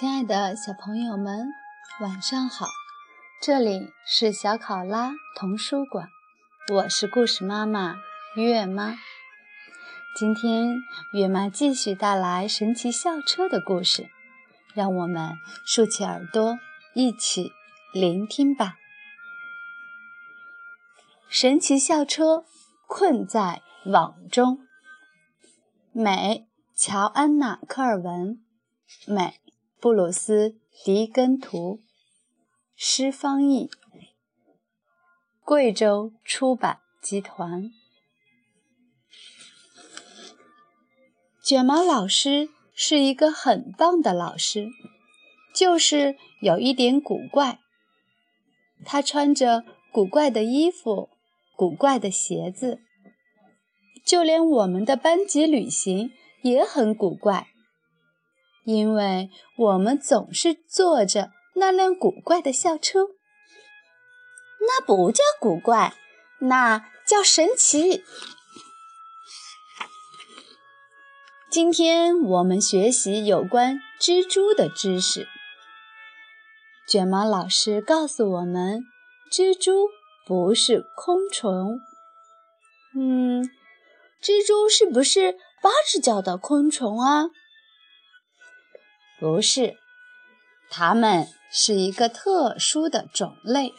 亲爱的小朋友们，晚上好！这里是小考拉童书馆，我是故事妈妈月妈。今天月妈继续带来神奇校车的故事，让我们竖起耳朵一起聆听吧。神奇校车困在网中，美乔安娜·科尔文，美。布鲁斯·狄根图，诗方译，贵州出版集团。卷毛老师是一个很棒的老师，就是有一点古怪。他穿着古怪的衣服，古怪的鞋子，就连我们的班级旅行也很古怪。因为我们总是坐着那辆古怪的校车，那不叫古怪，那叫神奇。今天我们学习有关蜘蛛的知识。卷毛老师告诉我们，蜘蛛不是昆虫。嗯，蜘蛛是不是八只脚的昆虫啊？不是，它们是一个特殊的种类。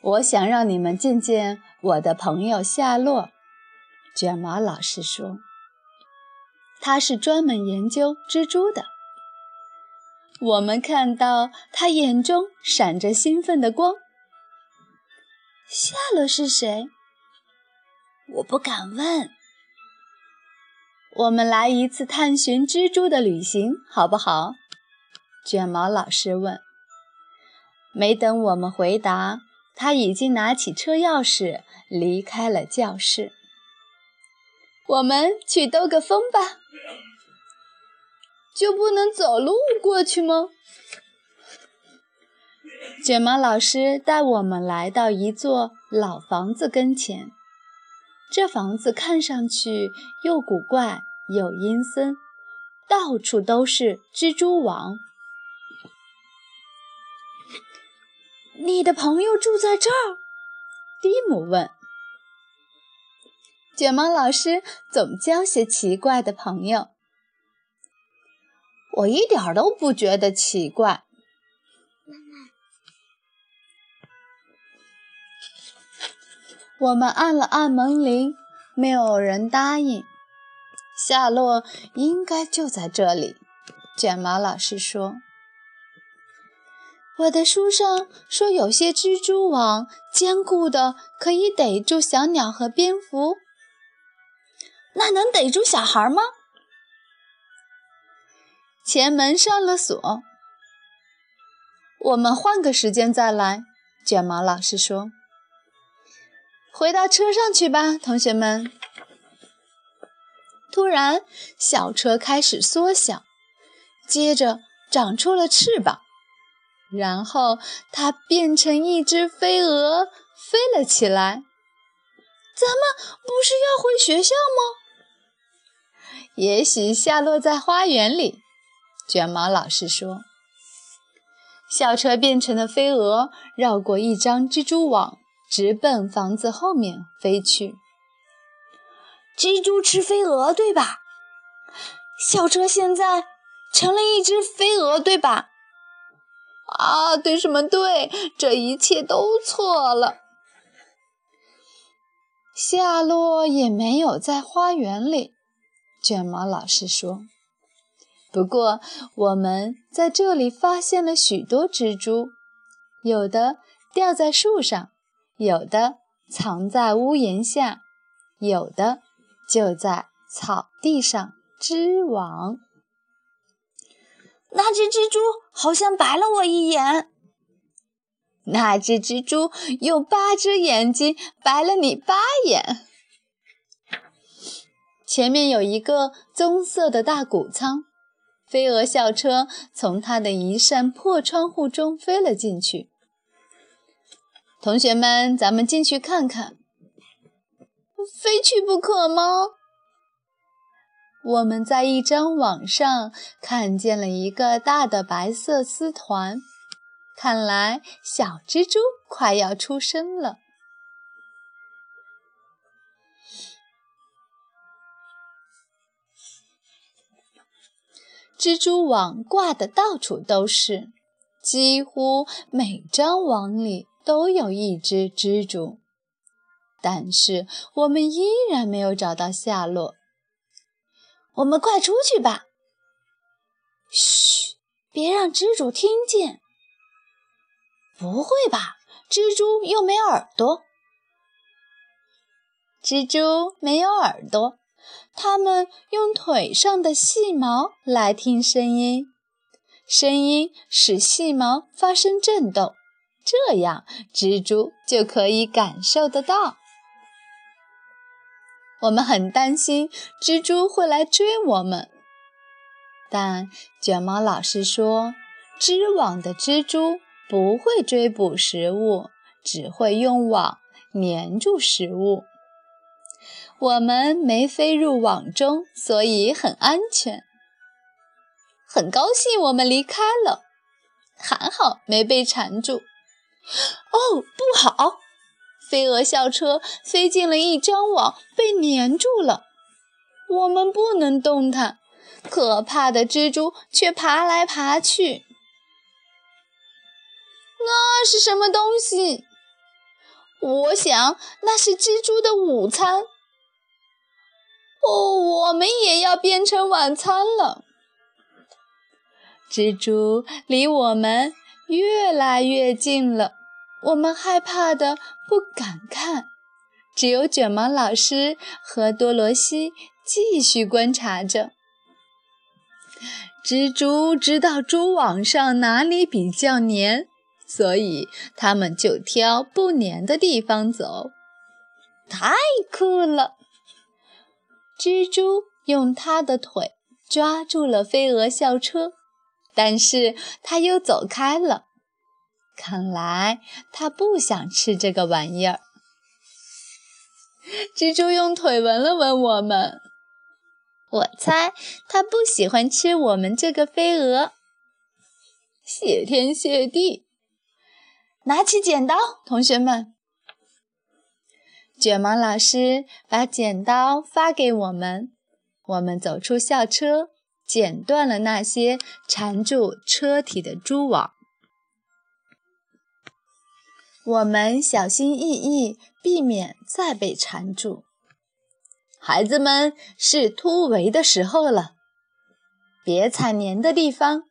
我想让你们见见我的朋友夏洛。卷毛老师说，他是专门研究蜘蛛的。我们看到他眼中闪着兴奋的光。夏洛是谁？我不敢问。我们来一次探寻蜘蛛的旅行，好不好？卷毛老师问。没等我们回答，他已经拿起车钥匙离开了教室。我们去兜个风吧。就不能走路过去吗？卷毛老师带我们来到一座老房子跟前。这房子看上去又古怪。又阴森，到处都是蜘蛛网。你的朋友住在这儿？蒂姆问。卷毛老师总交些奇怪的朋友。我一点都不觉得奇怪。我们按了按门铃，没有人答应。夏洛应该就在这里，卷毛老师说。我的书上说，有些蜘蛛网坚固的可以逮住小鸟和蝙蝠。那能逮住小孩吗？前门上了锁。我们换个时间再来，卷毛老师说。回到车上去吧，同学们。突然，小车开始缩小，接着长出了翅膀，然后它变成一只飞蛾，飞了起来。咱们不是要回学校吗？也许下落在花园里。卷毛老师说：“校车变成了飞蛾，绕过一张蜘蛛网，直奔房子后面飞去。”蜘蛛吃飞蛾，对吧？校车现在成了一只飞蛾，对吧？啊，对什么对？这一切都错了。夏洛也没有在花园里，卷毛老师说。不过，我们在这里发现了许多蜘蛛，有的吊在树上，有的藏在屋檐下，有的。就在草地上织网。那只蜘蛛好像白了我一眼。那只蜘蛛用八只眼睛白了你八眼。前面有一个棕色的大谷仓，飞蛾校车从它的一扇破窗户中飞了进去。同学们，咱们进去看看。非去不可吗？我们在一张网上看见了一个大的白色丝团，看来小蜘蛛快要出生了。蜘蛛网挂的到处都是，几乎每张网里都有一只蜘蛛，但是我们依然没有找到下落。我们快出去吧！嘘，别让蜘蛛听见。不会吧？蜘蛛又没耳朵？蜘蛛没有耳朵，它们用腿上的细毛来听声音，声音使细毛发生震动，这样蜘蛛就可以感受得到。我们很担心蜘蛛会来追我们，但卷毛老师说，织网的蜘蛛不会追捕食物，只会用网粘住食物。我们没飞入网中，所以很安全。很高兴我们离开了，还好没被缠住。哦，不好！飞蛾校车飞进了一张网，被粘住了。我们不能动弹，可怕的蜘蛛却爬来爬去。那是什么东西？我想那是蜘蛛的午餐。哦，我们也要变成晚餐了。蜘蛛离我们越来越近了。我们害怕的不敢看，只有卷毛老师和多罗西继续观察着。蜘蛛知道蛛网上哪里比较黏，所以它们就挑不粘的地方走。太酷了！蜘蛛用它的腿抓住了飞蛾校车，但是它又走开了。看来他不想吃这个玩意儿。蜘蛛用腿闻了闻我们，我猜他不喜欢吃我们这个飞蛾。谢天谢地！拿起剪刀，同学们。卷毛老师把剪刀发给我们，我们走出校车，剪断了那些缠住车体的蛛网。我们小心翼翼，避免再被缠住。孩子们，是突围的时候了，别踩黏的地方。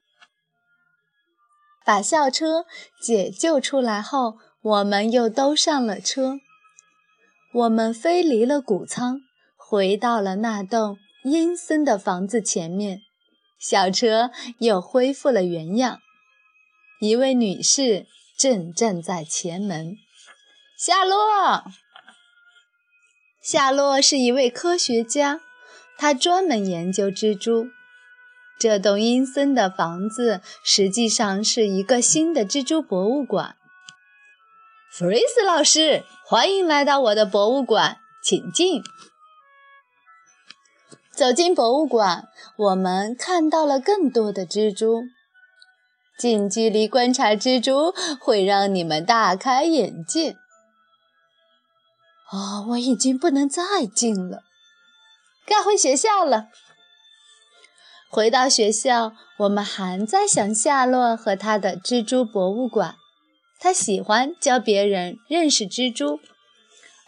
把校车解救出来后，我们又都上了车。我们飞离了谷仓，回到了那栋阴森的房子前面。校车又恢复了原样。一位女士。正站在前门，夏洛。夏洛是一位科学家，他专门研究蜘蛛。这栋阴森的房子实际上是一个新的蜘蛛博物馆。弗瑞斯老师，欢迎来到我的博物馆，请进。走进博物馆，我们看到了更多的蜘蛛。近距离观察蜘蛛会让你们大开眼界。哦，我已经不能再近了，该回学校了。回到学校，我们还在想夏洛和他的蜘蛛博物馆。他喜欢教别人认识蜘蛛，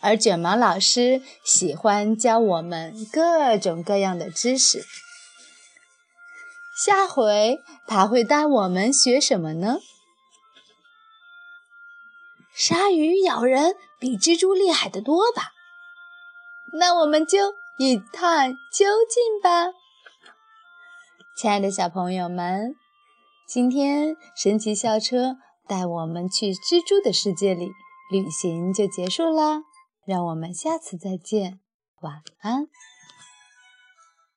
而卷毛老师喜欢教我们各种各样的知识。下回他会带我们学什么呢？鲨鱼咬人比蜘蛛厉害得多吧？那我们就一探究竟吧。亲爱的小朋友们，今天神奇校车带我们去蜘蛛的世界里旅行就结束啦，让我们下次再见，晚安。